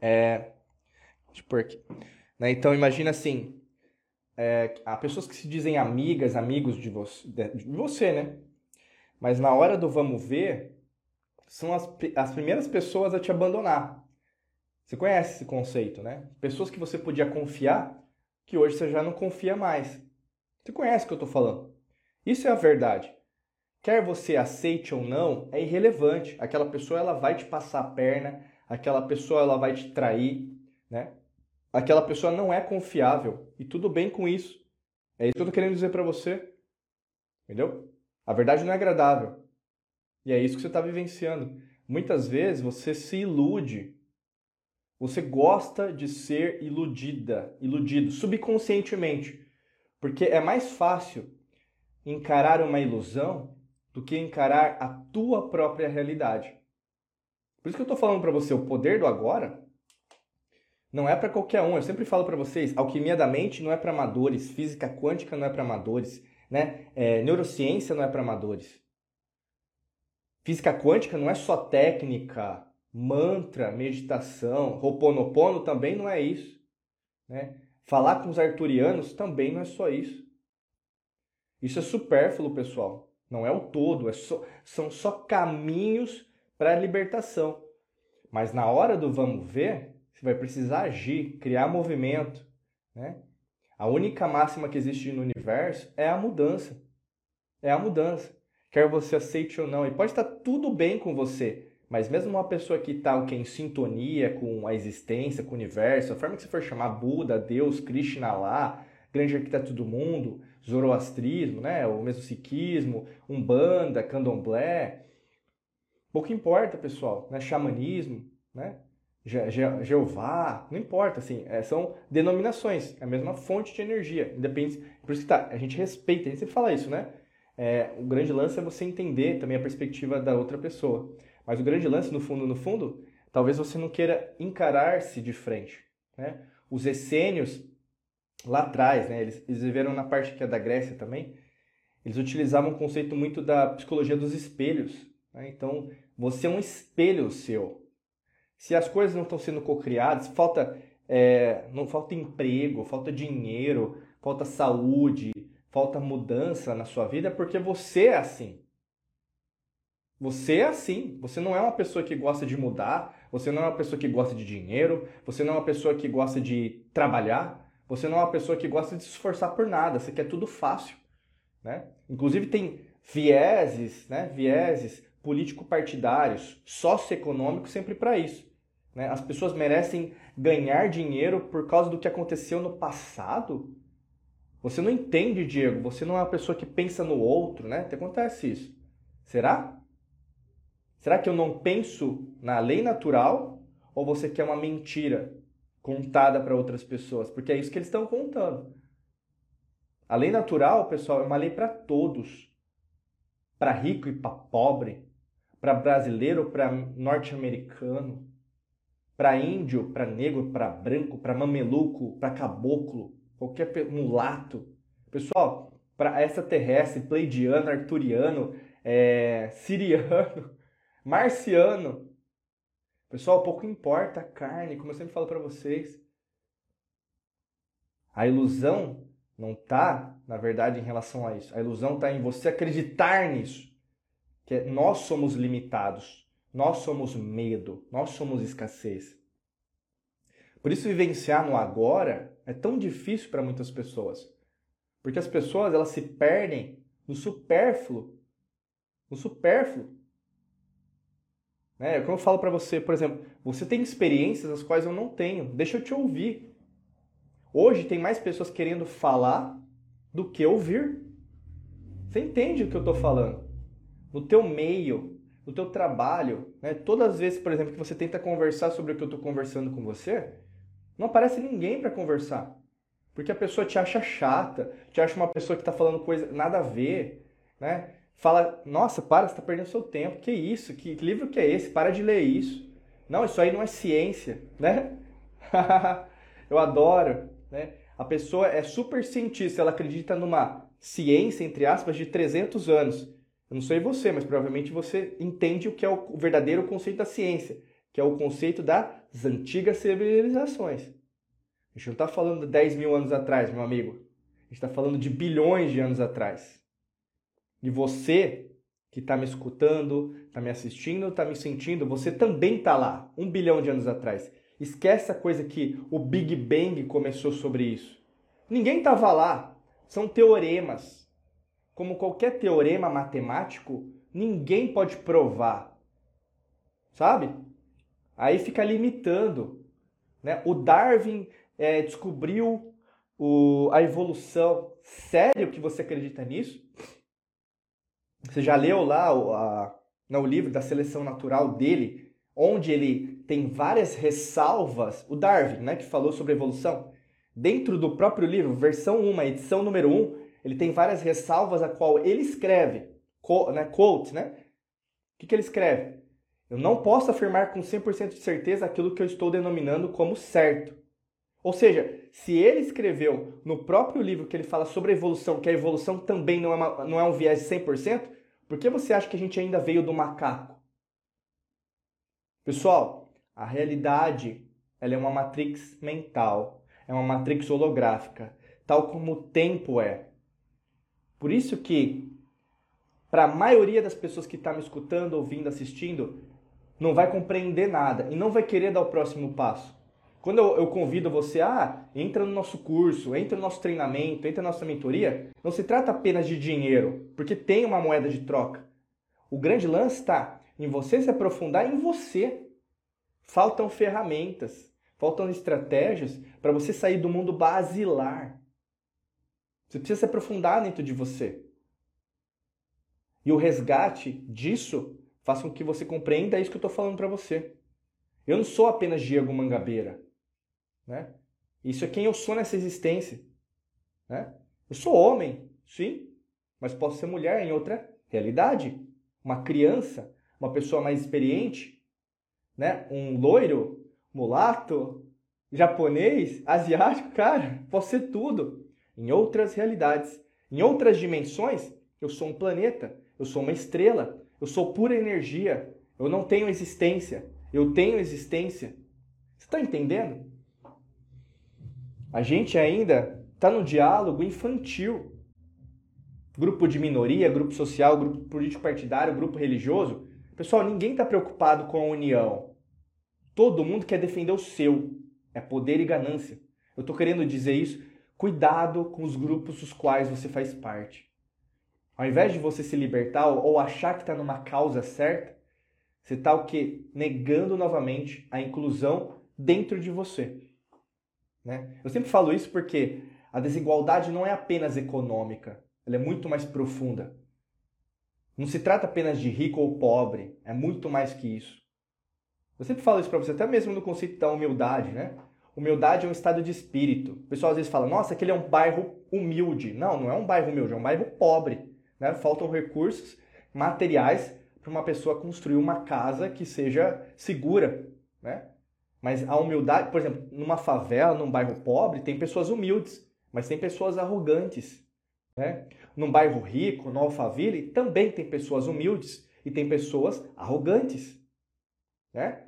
É... Deixa eu pôr aqui. Né? Então, imagina assim, é, há pessoas que se dizem amigas, amigos de você, de você, né? Mas na hora do vamos ver, são as, as primeiras pessoas a te abandonar. Você conhece esse conceito, né? Pessoas que você podia confiar, que hoje você já não confia mais. Você conhece o que eu estou falando. Isso é a verdade. Quer você aceite ou não, é irrelevante. Aquela pessoa ela vai te passar a perna, aquela pessoa ela vai te trair, né? Aquela pessoa não é confiável e tudo bem com isso. É isso que eu estou querendo dizer para você. Entendeu? A verdade não é agradável. E é isso que você está vivenciando. Muitas vezes você se ilude. Você gosta de ser iludida, iludido subconscientemente. Porque é mais fácil encarar uma ilusão do que encarar a tua própria realidade. Por isso que eu estou falando para você, o poder do agora não é para qualquer um. Eu sempre falo para vocês, alquimia da mente não é para amadores, física quântica não é para amadores, né? É, neurociência não é para amadores. Física quântica não é só técnica, mantra, meditação, roponopono também não é isso, né? Falar com os arturianos também não é só isso. Isso é supérfluo, pessoal. Não é o todo, é só, são só caminhos para a libertação. Mas na hora do vamos ver, você vai precisar agir, criar movimento. Né? A única máxima que existe no universo é a mudança. É a mudança. Quer você aceite ou não. E pode estar tudo bem com você, mas mesmo uma pessoa que está em sintonia com a existência, com o universo, a forma que você for chamar Buda, Deus, Krishna lá, grande arquiteto do mundo, zoroastrismo, né? o mesmo sikhismo, umbanda, candomblé. Pouco importa, pessoal, né? xamanismo, né? Je Je Jeová, não importa, assim, é, são denominações, é a mesma fonte de energia, independente, por isso que tá, a gente respeita, a gente sempre fala isso, né? É, o grande lance é você entender também a perspectiva da outra pessoa, mas o grande lance, no fundo, no fundo, talvez você não queira encarar-se de frente, né? Os essênios, lá atrás, né, eles, eles viveram na parte que é da Grécia também, eles utilizavam um conceito muito da psicologia dos espelhos. Né? Então, você é um espelho seu. Se as coisas não estão sendo cocriadas, falta, é, não falta emprego, falta dinheiro, falta saúde, falta mudança na sua vida, é porque você é assim. Você é assim. Você não é uma pessoa que gosta de mudar, você não é uma pessoa que gosta de dinheiro, você não é uma pessoa que gosta de trabalhar, você não é uma pessoa que gosta de se esforçar por nada, você quer tudo fácil. Né? Inclusive tem vieses, né? vieses político-partidários, socioeconômicos sempre para isso. Né? As pessoas merecem ganhar dinheiro por causa do que aconteceu no passado? Você não entende, Diego. Você não é uma pessoa que pensa no outro, né? Te acontece isso. Será? Será que eu não penso na lei natural ou você quer uma mentira contada para outras pessoas, porque é isso que eles estão contando. A lei natural, pessoal, é uma lei para todos. Para rico e para pobre, para brasileiro, para norte-americano, para índio, para negro, para branco, para mameluco, para caboclo, qualquer mulato. Pessoal, para extraterrestre, pleidiano, arturiano, é, siriano, marciano, Pessoal, pouco importa a carne, como eu sempre falo para vocês. A ilusão não está, na verdade, em relação a isso. A ilusão está em você acreditar nisso. Que nós somos limitados, nós somos medo, nós somos escassez. Por isso vivenciar no agora é tão difícil para muitas pessoas. Porque as pessoas elas se perdem no supérfluo. No supérfluo. Né? Como eu falo para você, por exemplo, você tem experiências as quais eu não tenho. Deixa eu te ouvir. Hoje tem mais pessoas querendo falar do que ouvir. Você entende o que eu estou falando? No teu meio, no teu trabalho, né? Todas as vezes, por exemplo, que você tenta conversar sobre o que eu estou conversando com você, não aparece ninguém para conversar. Porque a pessoa te acha chata, te acha uma pessoa que está falando coisa nada a ver, né? Fala, nossa, para, você está perdendo seu tempo. Que isso? Que livro que é esse? Para de ler isso. Não, isso aí não é ciência, né? eu adoro, né? A pessoa é super cientista, ela acredita numa ciência, entre aspas, de 300 anos. Eu não sei você, mas provavelmente você entende o que é o verdadeiro conceito da ciência, que é o conceito das antigas civilizações. A gente não está falando de 10 mil anos atrás, meu amigo. A gente está falando de bilhões de anos atrás. E você que está me escutando, está me assistindo, está me sentindo, você também está lá, um bilhão de anos atrás. Esquece a coisa que o Big Bang começou sobre isso. Ninguém estava lá. São teoremas. Como qualquer teorema matemático, ninguém pode provar. Sabe? Aí fica limitando. Né? O Darwin é, descobriu o, a evolução. Sério que você acredita nisso? Você já leu lá o, a, no livro da seleção natural dele, onde ele tem várias ressalvas, o Darwin, né, que falou sobre evolução, dentro do próprio livro, versão 1, edição número 1, ele tem várias ressalvas a qual ele escreve, né, quote, né? O que, que ele escreve? Eu não posso afirmar com 100% de certeza aquilo que eu estou denominando como certo. Ou seja, se ele escreveu no próprio livro que ele fala sobre a evolução, que a evolução também não é, uma, não é um viés de 100%, por que você acha que a gente ainda veio do macaco? Pessoal, a realidade ela é uma matrix mental, é uma matrix holográfica, tal como o tempo é. Por isso que, para a maioria das pessoas que está me escutando, ouvindo, assistindo, não vai compreender nada e não vai querer dar o próximo passo. Quando eu, eu, convido você, ah, entra no nosso curso, entra no nosso treinamento, entra na nossa mentoria, não se trata apenas de dinheiro, porque tem uma moeda de troca. O grande lance está em você se aprofundar em você. Faltam ferramentas, faltam estratégias para você sair do mundo basilar. Você precisa se aprofundar dentro de você. E o resgate disso faz com que você compreenda isso que eu estou falando para você. Eu não sou apenas Diego Mangabeira. Né? Isso é quem eu sou nessa existência. Né? Eu sou homem, sim, mas posso ser mulher em outra realidade uma criança, uma pessoa mais experiente, né? Um loiro, mulato, japonês, asiático, cara, posso ser tudo. Em outras realidades, em outras dimensões, eu sou um planeta, eu sou uma estrela, eu sou pura energia, eu não tenho existência, eu tenho existência. Você está entendendo? A gente ainda está no diálogo infantil grupo de minoria, grupo social, grupo político partidário, grupo religioso. Pessoal, ninguém está preocupado com a união. Todo mundo quer defender o seu. É poder e ganância. Eu estou querendo dizer isso. Cuidado com os grupos dos quais você faz parte. Ao invés de você se libertar ou achar que está numa causa certa, você está o quê? Negando novamente a inclusão dentro de você. Né? Eu sempre falo isso porque a desigualdade não é apenas econômica ela é muito mais profunda. Não se trata apenas de rico ou pobre, é muito mais que isso. Eu sempre falo isso para você, até mesmo no conceito da humildade, né? Humildade é um estado de espírito. O pessoal às vezes fala, nossa, aquele é um bairro humilde. Não, não é um bairro humilde, é um bairro pobre. Né? Faltam recursos materiais para uma pessoa construir uma casa que seja segura. Né? Mas a humildade, por exemplo, numa favela, num bairro pobre, tem pessoas humildes, mas tem pessoas arrogantes. Né? Num bairro rico, no Alphaville, também tem pessoas humildes e tem pessoas arrogantes. Né?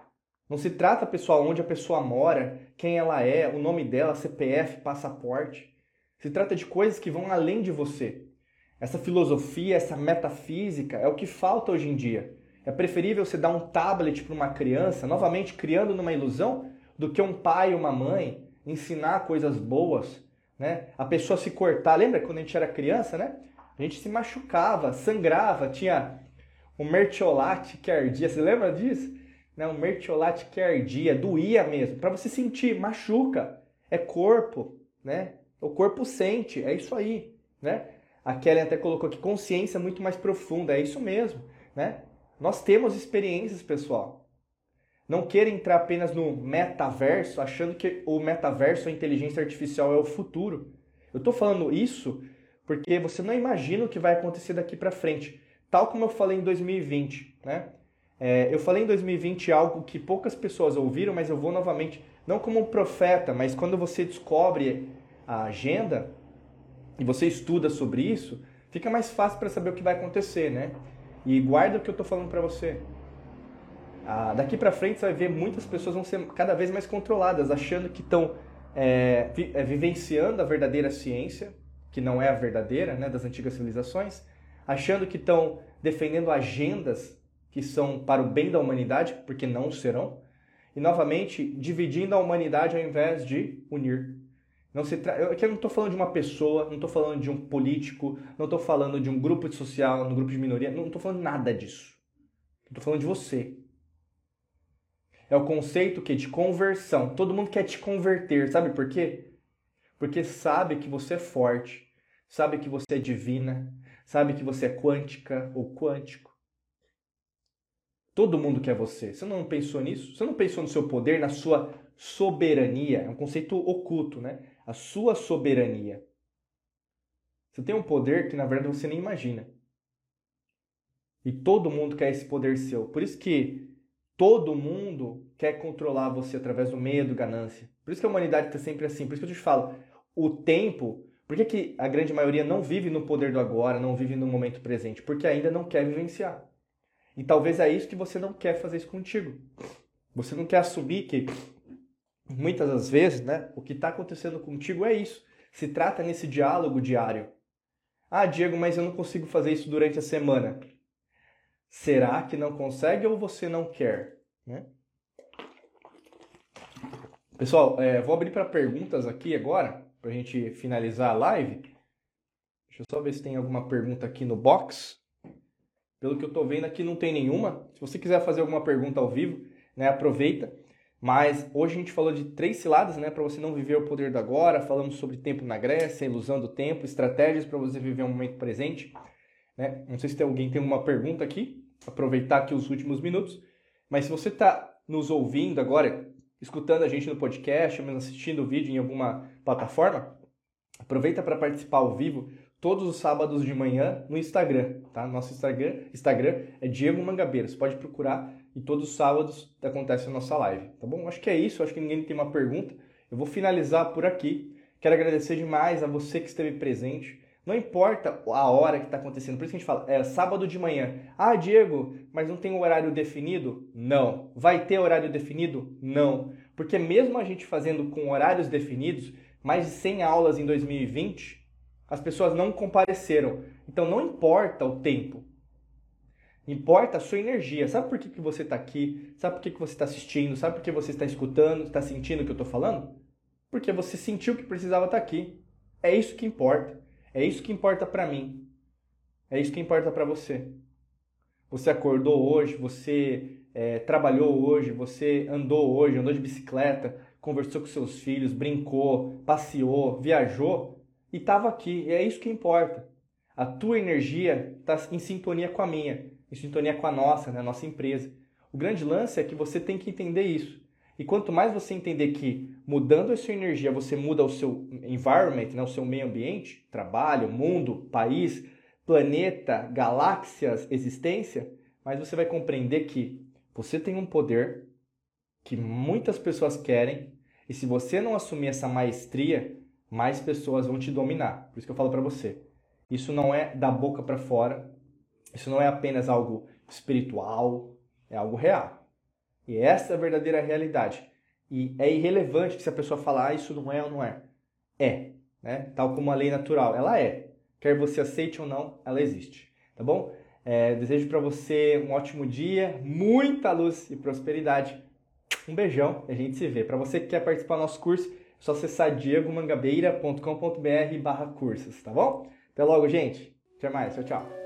Não se trata, pessoal, onde a pessoa mora, quem ela é, o nome dela, CPF, passaporte. Se trata de coisas que vão além de você. Essa filosofia, essa metafísica é o que falta hoje em dia. É preferível você dar um tablet para uma criança, novamente criando numa ilusão, do que um pai e uma mãe ensinar coisas boas, né? A pessoa se cortar, lembra quando a gente era criança, né? A gente se machucava, sangrava, tinha o mertiolate que ardia, você lembra disso? Né? O mertiolate que ardia, doía mesmo, para você sentir, machuca, é corpo, né? O corpo sente, é isso aí, né? A Kelly até colocou aqui consciência muito mais profunda, é isso mesmo, né? Nós temos experiências, pessoal. Não queira entrar apenas no metaverso achando que o metaverso, a inteligência artificial é o futuro. Eu estou falando isso porque você não imagina o que vai acontecer daqui para frente. Tal como eu falei em 2020, né? É, eu falei em 2020 algo que poucas pessoas ouviram, mas eu vou novamente, não como um profeta, mas quando você descobre a agenda e você estuda sobre isso, fica mais fácil para saber o que vai acontecer, né? E guarda o que eu estou falando para você. Ah, daqui para frente você vai ver muitas pessoas vão ser cada vez mais controladas, achando que estão é, vi, é, vivenciando a verdadeira ciência, que não é a verdadeira, né, das antigas civilizações, achando que estão defendendo agendas que são para o bem da humanidade, porque não serão, e novamente dividindo a humanidade ao invés de unir. Não se tra... Eu aqui não estou falando de uma pessoa, não estou falando de um político, não estou falando de um grupo social, um grupo de minoria, não estou falando nada disso. Estou falando de você. É o conceito que de conversão. Todo mundo quer te converter, sabe por quê? Porque sabe que você é forte, sabe que você é divina, sabe que você é quântica ou quântico. Todo mundo quer você. Você não pensou nisso? Você não pensou no seu poder, na sua soberania? É um conceito oculto, né? A sua soberania. Você tem um poder que na verdade você nem imagina. E todo mundo quer esse poder seu. Por isso que todo mundo quer controlar você através do medo, ganância. Por isso que a humanidade está sempre assim. Por isso que eu te falo, o tempo. Por que, que a grande maioria não vive no poder do agora, não vive no momento presente? Porque ainda não quer vivenciar. E talvez é isso que você não quer fazer isso contigo. Você não quer assumir que muitas das vezes, né, o que está acontecendo contigo é isso. Se trata nesse diálogo diário. Ah, Diego, mas eu não consigo fazer isso durante a semana. Será que não consegue ou você não quer? Né? Pessoal, é, vou abrir para perguntas aqui agora, para a gente finalizar a live. Deixa eu só ver se tem alguma pergunta aqui no box. Pelo que eu estou vendo aqui, não tem nenhuma. Se você quiser fazer alguma pergunta ao vivo, né, aproveita. Mas hoje a gente falou de três ciladas, né, para você não viver o poder do agora. Falamos sobre tempo na Grécia, ilusão do tempo, estratégias para você viver o momento presente. Né? Não sei se tem alguém tem uma pergunta aqui, aproveitar aqui os últimos minutos. Mas se você está nos ouvindo agora, escutando a gente no podcast, ou assistindo o vídeo em alguma plataforma, aproveita para participar ao vivo todos os sábados de manhã no Instagram, tá? Nosso Instagram, Instagram é Diego Mangabeira. Você pode procurar e todos os sábados acontece a nossa live, tá bom? Acho que é isso, acho que ninguém tem uma pergunta. Eu vou finalizar por aqui. Quero agradecer demais a você que esteve presente. Não importa a hora que está acontecendo, por isso que a gente fala, é sábado de manhã. Ah, Diego, mas não tem horário definido? Não. Vai ter horário definido? Não. Porque mesmo a gente fazendo com horários definidos, mais de 100 aulas em 2020, as pessoas não compareceram. Então não importa o tempo. Importa a sua energia. Sabe por que, que você está aqui? Sabe por que, que você está assistindo? Sabe por que você está escutando? Está sentindo o que eu estou falando? Porque você sentiu que precisava estar tá aqui. É isso que importa. É isso que importa para mim. É isso que importa para você. Você acordou hoje, você é, trabalhou hoje, você andou hoje, andou de bicicleta, conversou com seus filhos, brincou, passeou, viajou e estava aqui. E é isso que importa. A tua energia está em sintonia com a minha em sintonia com a nossa, né, a nossa empresa. O grande lance é que você tem que entender isso. E quanto mais você entender que mudando a sua energia você muda o seu environment, né, o seu meio ambiente, trabalho, mundo, país, planeta, galáxias, existência, mais você vai compreender que você tem um poder que muitas pessoas querem e se você não assumir essa maestria, mais pessoas vão te dominar. Por isso que eu falo para você. Isso não é da boca para fora, isso não é apenas algo espiritual, é algo real. E essa é a verdadeira realidade. E é irrelevante que se a pessoa falar ah, isso não é ou não é. É, né? Tal como a lei natural, ela é. Quer você aceite ou não, ela existe. Tá bom? É, desejo para você um ótimo dia, muita luz e prosperidade. Um beijão e a gente se vê. Para você que quer participar do nosso curso, é só acessar diegomangabeira.com.br barra cursos, tá bom? Até logo, gente. Até mais. Tchau, tchau.